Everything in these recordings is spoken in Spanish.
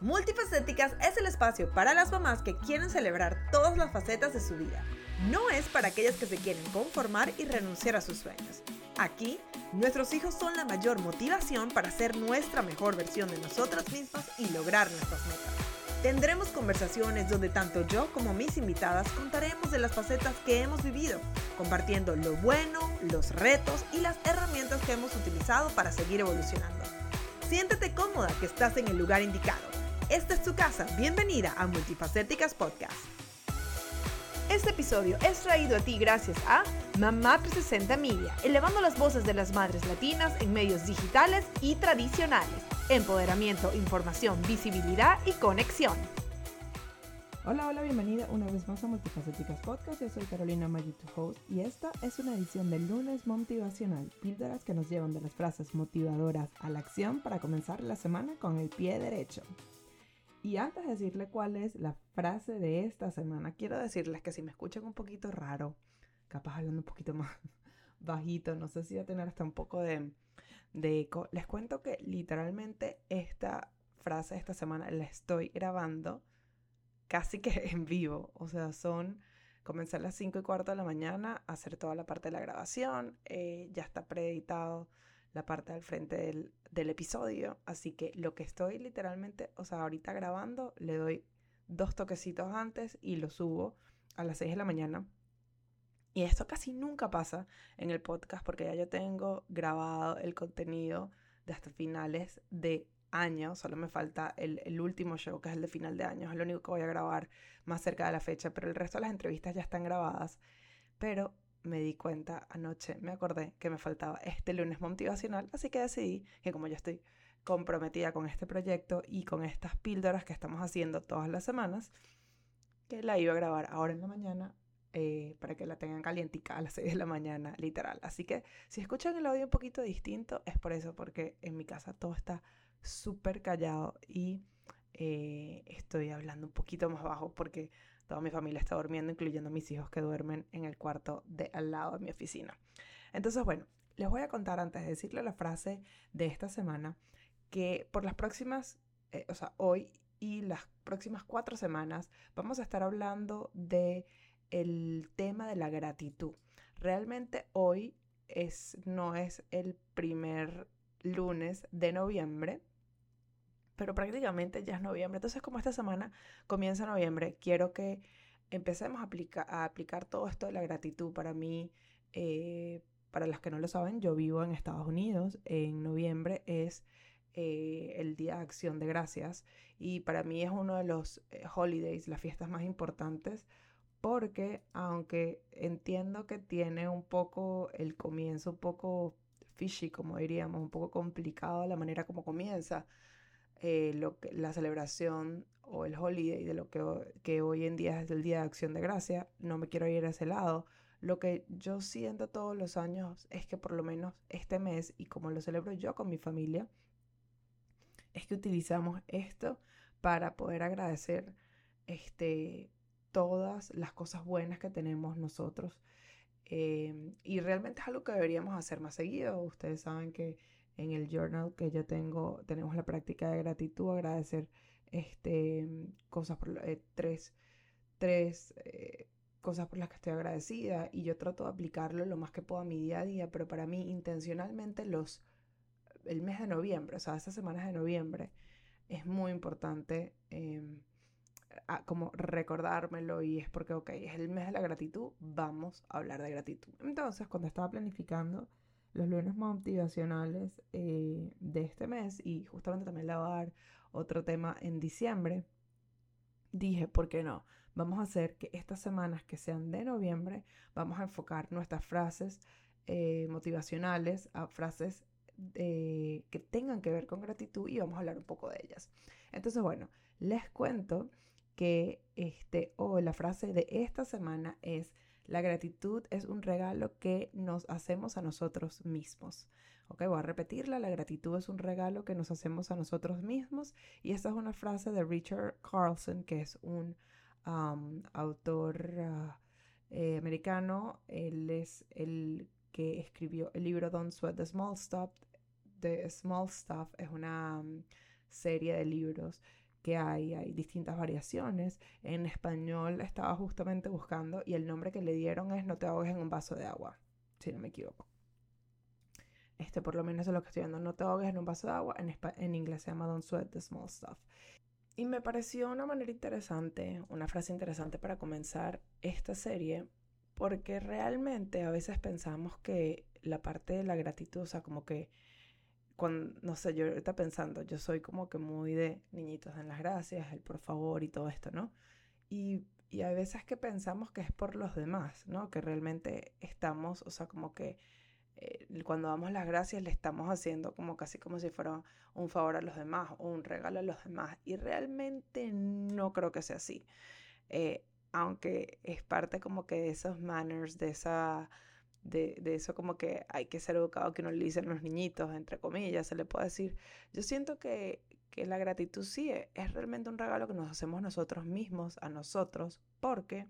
Multifacéticas es el espacio para las mamás que quieren celebrar todas las facetas de su vida. No es para aquellas que se quieren conformar y renunciar a sus sueños. Aquí, nuestros hijos son la mayor motivación para ser nuestra mejor versión de nosotras mismas y lograr nuestras metas. Tendremos conversaciones donde tanto yo como mis invitadas contaremos de las facetas que hemos vivido, compartiendo lo bueno, los retos y las herramientas que hemos utilizado para seguir evolucionando. Siéntete cómoda que estás en el lugar indicado. Esta es tu casa. Bienvenida a Multifacéticas Podcast. Este episodio es traído a ti gracias a Mamá 360 Media, elevando las voces de las madres latinas en medios digitales y tradicionales. Empoderamiento, información, visibilidad y conexión. Hola, hola, bienvenida una vez más a Multifacéticas Podcast. Yo soy Carolina Maggi, tu host, y esta es una edición del lunes motivacional, píldoras que nos llevan de las frases motivadoras a la acción para comenzar la semana con el pie derecho. Y antes de decirle cuál es la frase de esta semana, quiero decirles que si me escuchan un poquito raro, capaz hablando un poquito más bajito, no sé si va a tener hasta un poco de, de eco, les cuento que literalmente esta frase esta semana la estoy grabando casi que en vivo. O sea, son comenzar a las 5 y cuarto de la mañana, hacer toda la parte de la grabación, eh, ya está preeditado la parte del frente del, del episodio. Así que lo que estoy literalmente, o sea, ahorita grabando, le doy dos toquecitos antes y lo subo a las 6 de la mañana. Y esto casi nunca pasa en el podcast porque ya yo tengo grabado el contenido de hasta finales de año. Solo me falta el, el, último show, que es el de final de año. Es lo único que voy a grabar más cerca de la fecha. Pero el resto de las entrevistas ya están grabadas. Pero me di cuenta anoche, me acordé que me faltaba este lunes motivacional, así que decidí que como yo estoy comprometida con este proyecto y con estas píldoras que estamos haciendo todas las semanas, que la iba a grabar ahora en la mañana eh, para que la tengan calientica a las 6 de la mañana, literal. Así que si escuchan el audio un poquito distinto, es por eso, porque en mi casa todo está súper callado y eh, estoy hablando un poquito más bajo porque Toda mi familia está durmiendo, incluyendo mis hijos que duermen en el cuarto de al lado de mi oficina. Entonces, bueno, les voy a contar antes de decirle la frase de esta semana que por las próximas, eh, o sea, hoy y las próximas cuatro semanas vamos a estar hablando de el tema de la gratitud. Realmente hoy es, no es el primer lunes de noviembre, pero prácticamente ya es noviembre. Entonces, como esta semana comienza noviembre, quiero que empecemos a, aplicar, a aplicar todo esto de la gratitud. Para mí, eh, para los que no lo saben, yo vivo en Estados Unidos. En noviembre es eh, el Día de Acción de Gracias y para mí es uno de los eh, holidays, las fiestas más importantes. Porque aunque entiendo que tiene un poco el comienzo un poco fishy, como diríamos, un poco complicado la manera como comienza, eh, lo que, la celebración o el holiday de lo que, que hoy en día es el Día de Acción de Gracia, no me quiero ir a ese lado. Lo que yo siento todos los años es que por lo menos este mes, y como lo celebro yo con mi familia, es que utilizamos esto para poder agradecer este, todas las cosas buenas que tenemos nosotros. Eh, y realmente es algo que deberíamos hacer más seguido. Ustedes saben que en el journal que yo tengo, tenemos la práctica de gratitud, agradecer este, cosas por eh, tres, tres eh, cosas por las que estoy agradecida y yo trato de aplicarlo lo más que puedo a mi día a día, pero para mí intencionalmente los, el mes de noviembre, o sea, esas semanas de noviembre, es muy importante em, como recordármelo y es porque, ok, es el mes de la gratitud, vamos a hablar de gratitud. Entonces, cuando estaba planificando los lunes motivacionales eh, de este mes y justamente también le voy a dar otro tema en diciembre, dije, ¿por qué no? Vamos a hacer que estas semanas que sean de noviembre, vamos a enfocar nuestras frases eh, motivacionales a frases eh, que tengan que ver con gratitud y vamos a hablar un poco de ellas. Entonces, bueno, les cuento que este, o la frase de esta semana es la gratitud es un regalo que nos hacemos a nosotros mismos. Ok, voy a repetirla. La gratitud es un regalo que nos hacemos a nosotros mismos. Y esta es una frase de Richard Carlson, que es un autor ah, eh, americano. Él es el que escribió el libro Don't Sweat the Small Stuff. The Small Stuff es una serie de libros que hay, hay distintas variaciones. En español estaba justamente buscando y el nombre que le dieron es No te ahogues en un vaso de agua, si no me equivoco. Este, por lo menos es lo que estoy viendo. No te ahogues en un vaso de agua. En, en inglés se llama Don't Sweat the Small Stuff. Y me pareció una manera interesante, una frase interesante para comenzar esta serie, porque realmente a veces pensamos que la parte de la gratitud, o sea, como que cuando, no sé, yo ahorita pensando, yo soy como que muy de niñitos en las gracias, el por favor y todo esto, ¿no? Y, y hay veces que pensamos que es por los demás, ¿no? Que realmente estamos, o sea, como que eh, cuando damos las gracias le estamos haciendo como casi como si fuera un favor a los demás o un regalo a los demás. Y realmente no creo que sea así. Eh, aunque es parte como que de esos manners, de esa de, eso como que hay que ser educado que uno le dicen los niñitos, entre comillas, se le puede decir. Yo siento que, la gratitud sí es, es, realmente un regalo que nos hacemos nosotros mismos, a nosotros, porque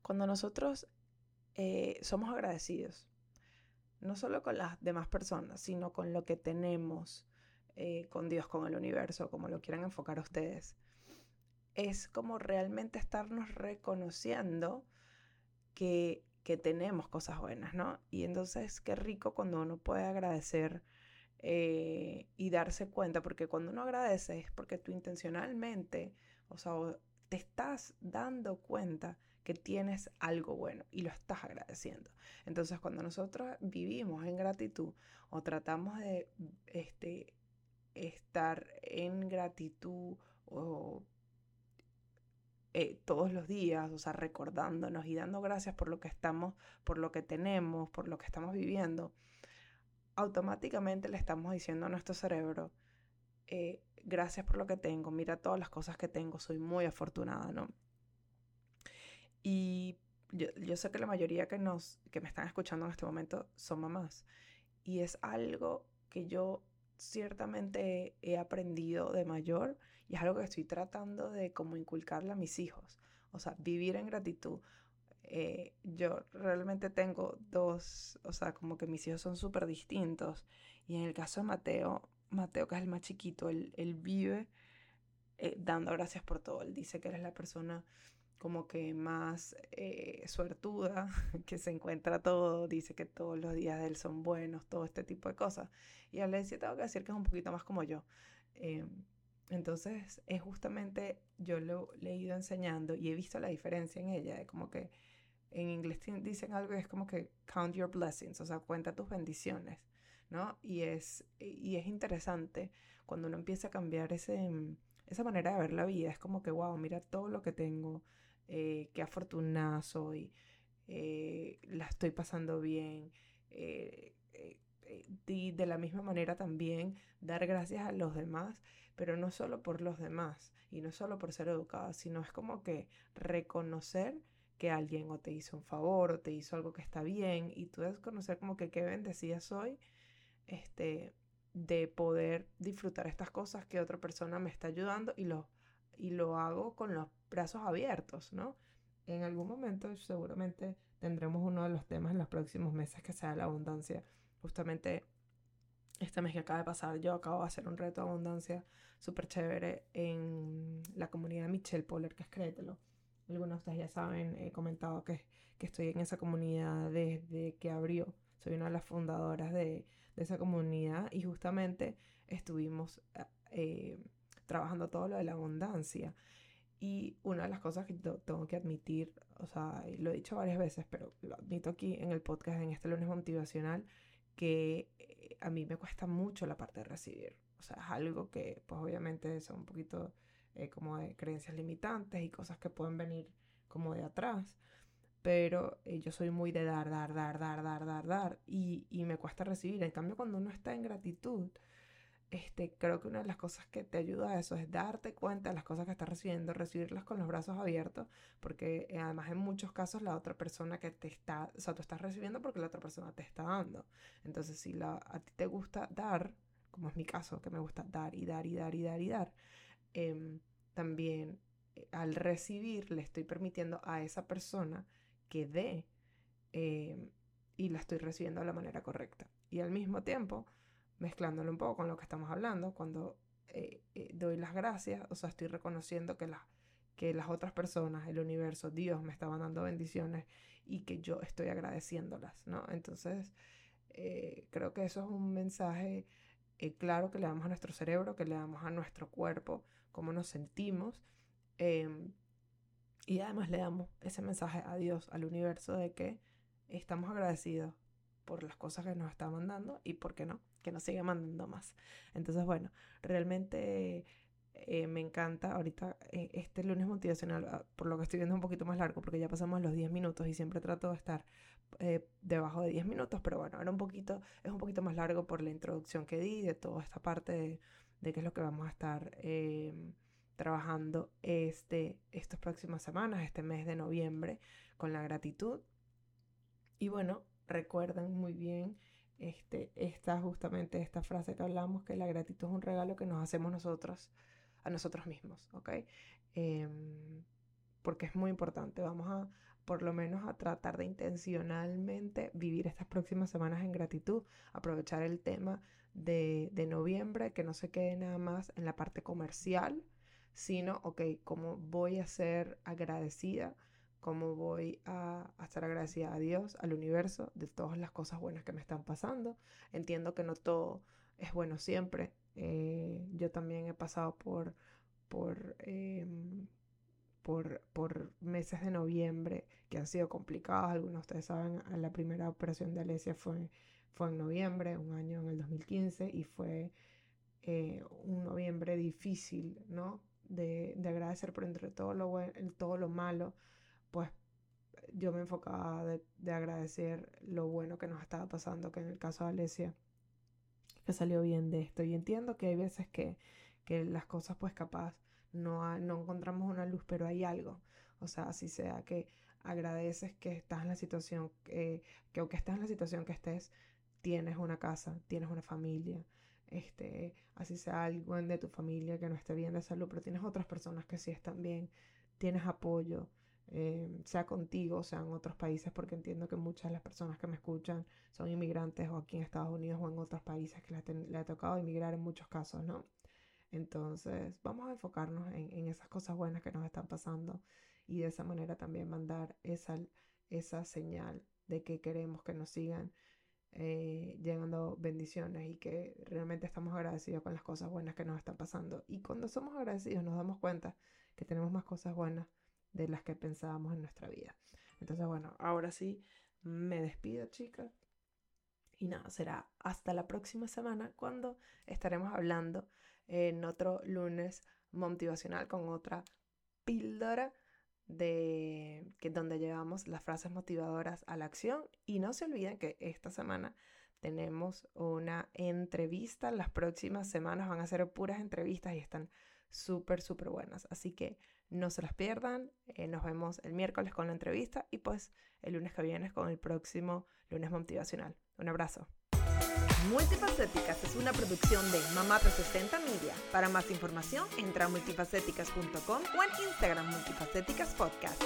cuando nosotros eh, somos agradecidos, no solo con las demás personas, sino con lo que tenemos, eh, con Dios, con el universo, como lo quieran enfocar ustedes, es como realmente estarnos reconociendo que que tenemos cosas buenas, ¿no? Y entonces qué rico cuando uno puede agradecer eh, y darse cuenta, porque cuando uno agradece es porque tú intencionalmente, o sea, te estás dando cuenta que tienes algo bueno y lo estás agradeciendo. Entonces, cuando nosotros vivimos en gratitud o tratamos de este, estar en gratitud o eh, todos los días, o sea, recordándonos y dando gracias por lo que estamos, por lo que tenemos, por lo que estamos viviendo, automáticamente le estamos diciendo a nuestro cerebro, eh, gracias por lo que tengo, mira todas las cosas que tengo, soy muy afortunada, ¿no? Y yo, yo, sé que la mayoría que, nos, que me están escuchando en este momento son mamás. Y es algo que yo ciertamente he aprendido de mayor y es algo que estoy tratando de como inculcarle a mis hijos. O sea, vivir en gratitud. Eh, yo realmente tengo dos, o sea, como que mis hijos son súper distintos. Y en el caso de Mateo, Mateo que es el más chiquito, él, él vive eh, dando gracias por todo. Él dice que eres la persona como que más eh, suertuda, que se encuentra todo, dice que todos los días de él son buenos, todo este tipo de cosas. Y a Alessia tengo que decir que es un poquito más como yo. Em, entonces, es justamente, yo lo, le he ido enseñando y he visto la diferencia en ella, de como que en inglés dicen algo y es como que count your blessings, o sea, cuenta tus bendiciones, ¿no? Y es, y es interesante cuando uno empieza a cambiar ese, esa manera de ver la vida, es como que, wow, mira todo lo que tengo, eh, qué afortunada soy, eh, la estoy pasando bien. Eh, y de la misma manera también dar gracias a los demás, pero no solo por los demás y no solo por ser educada, sino es como que reconocer que alguien o te hizo un favor o te hizo algo que está bien y tú debes conocer como que qué bendecida soy este, de poder disfrutar estas cosas que otra persona me está ayudando y lo, y lo hago con los brazos abiertos, ¿no? En algún momento seguramente tendremos uno de los temas en los próximos meses que sea la abundancia justamente este mes que acaba de pasar, yo acabo de hacer un reto de abundancia súper chévere en la comunidad Michelle Poller, que es Créetelo. Algunos de ustedes ya saben, he comentado que, que, estoy en esa comunidad desde que abrió. Soy una de las fundadoras de, de esa comunidad y justamente estuvimos eh, trabajando todo lo de la abundancia. Y una de las cosas que tengo que admitir, o sea, lo he dicho varias veces, pero lo admito aquí en el podcast, en este lunes motivacional, que eh, a mí me cuesta mucho la parte de recibir. O sea, es algo que pues obviamente son un poquito eh, como de creencias limitantes y cosas que pueden venir como de atrás. Pero eh, yo soy muy de dar, dar, dar, dar, dar, dar, dar. Y, y me cuesta recibir. En cambio, cuando uno está en gratitud, este, creo que una de las cosas que te ayuda a eso es darte cuenta de las cosas que estás recibiendo, recibirlas con los brazos abiertos, porque eh, además en muchos casos la otra persona que te está, o sea, tú estás recibiendo porque la otra persona te está dando. Entonces, si la, a ti te gusta dar, como es mi caso, que me gusta dar y dar y dar y dar y dar, em, también eh, al recibir le estoy permitiendo a esa persona que dé em, y la estoy recibiendo de la manera correcta. Y al mismo tiempo, mezclándolo un poco con lo que estamos hablando, cuando eh, eh, doy las gracias, o sea, estoy reconociendo que, la, que las otras personas, el universo, Dios me estaban dando bendiciones y que yo estoy agradeciéndolas, ¿no? Entonces, eh, creo que eso es un mensaje claro que le damos a nuestro cerebro, que le damos a nuestro cuerpo, cómo nos sentimos. Em, y además le damos ese mensaje a Dios, al universo, de que estamos agradecidos por las cosas que nos está mandando y, ¿por qué no?, que nos sigue mandando más. Entonces, bueno, realmente eh, me encanta ahorita eh, este lunes motivacional, ah, por lo que estoy viendo un poquito más largo, porque ya pasamos los 10 minutos y siempre trato de estar eh, debajo de 10 minutos, pero bueno, era un poquito, es un poquito más largo por la introducción que di de toda esta parte de, qué es lo que vamos a estar trabajando este, estas próximas semanas, este mes de noviembre, con la gratitud. Y bueno, recuerden muy bien este, esta, justamente esta frase que hablamos, que la gratitud es un regalo que nos hacemos nosotros a nosotros mismos, ¿ok? Em, porque es muy importante. Vamos a, por lo menos, a tratar de intencionalmente vivir estas próximas semanas en gratitud, aprovechar el tema de, de noviembre, que no se quede nada más en la parte comercial, sino, ok, ¿cómo voy a ser agradecida? Cómo voy a, estar agradecida a Dios, al universo, de todas las cosas buenas que me están pasando. Entiendo que no todo es bueno siempre. Eh, yo también he pasado por, por, em, por, por, meses de noviembre que han sido complicados. Algunos de ustedes saben, la primera operación de Alesia fue, fue en noviembre, un año en el 2015, y fue eh, un noviembre difícil, ¿no? De, de agradecer por entre todo lo, bueno, todo lo malo pues yo me enfocaba de, agradecer lo bueno que nos estaba pasando, que en el caso de Alesia, que salió bien de esto. Y entiendo que hay veces que, que las cosas pues capaz no, no encontramos una luz, pero hay algo. O sea, así sea que agradeces que estás en la situación, que, que aunque estés en la situación que estés, tienes una casa, tienes una familia, este, así sea alguien de tu familia que no esté bien de salud, pero tienes otras personas que sí están bien, tienes apoyo, eh, sea contigo, sea en otros países, porque entiendo que muchas de las personas que me escuchan son inmigrantes o aquí en Estados Unidos o en otros países que le, ha tocado emigrar en muchos casos, ¿no? Entonces, vamos a enfocarnos en, esas cosas buenas que nos están pasando y de esa manera también mandar esa, señal de que queremos que nos sigan eh, llegando bendiciones y que realmente estamos agradecidos con las cosas buenas que nos están pasando. Y cuando somos agradecidos nos damos cuenta que tenemos más cosas buenas de las que pensábamos en nuestra vida. Entonces, bueno, ahora sí, me despido, chicas. Y nada, será hasta la próxima semana cuando estaremos hablando en otro lunes motivacional con otra píldora de que donde llevamos las frases motivadoras a la acción y no se olviden que esta semana tenemos una entrevista las próximas semanas van a ser puras entrevistas y están súper súper buenas así que no se las pierdan. Eh, nos vemos el miércoles con la entrevista y pues el lunes que viene con el próximo lunes motivacional. Un abrazo. Multifacéticas es una producción de Mamá 360 Media. Para más información, entra a multifacéticas.com o en Instagram Multifacéticas Podcast.